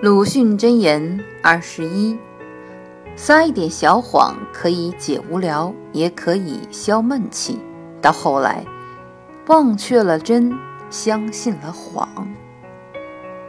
鲁迅箴言二十一撒一点小谎可以解无聊也可以消闷气。到后来忘却了真相信了谎。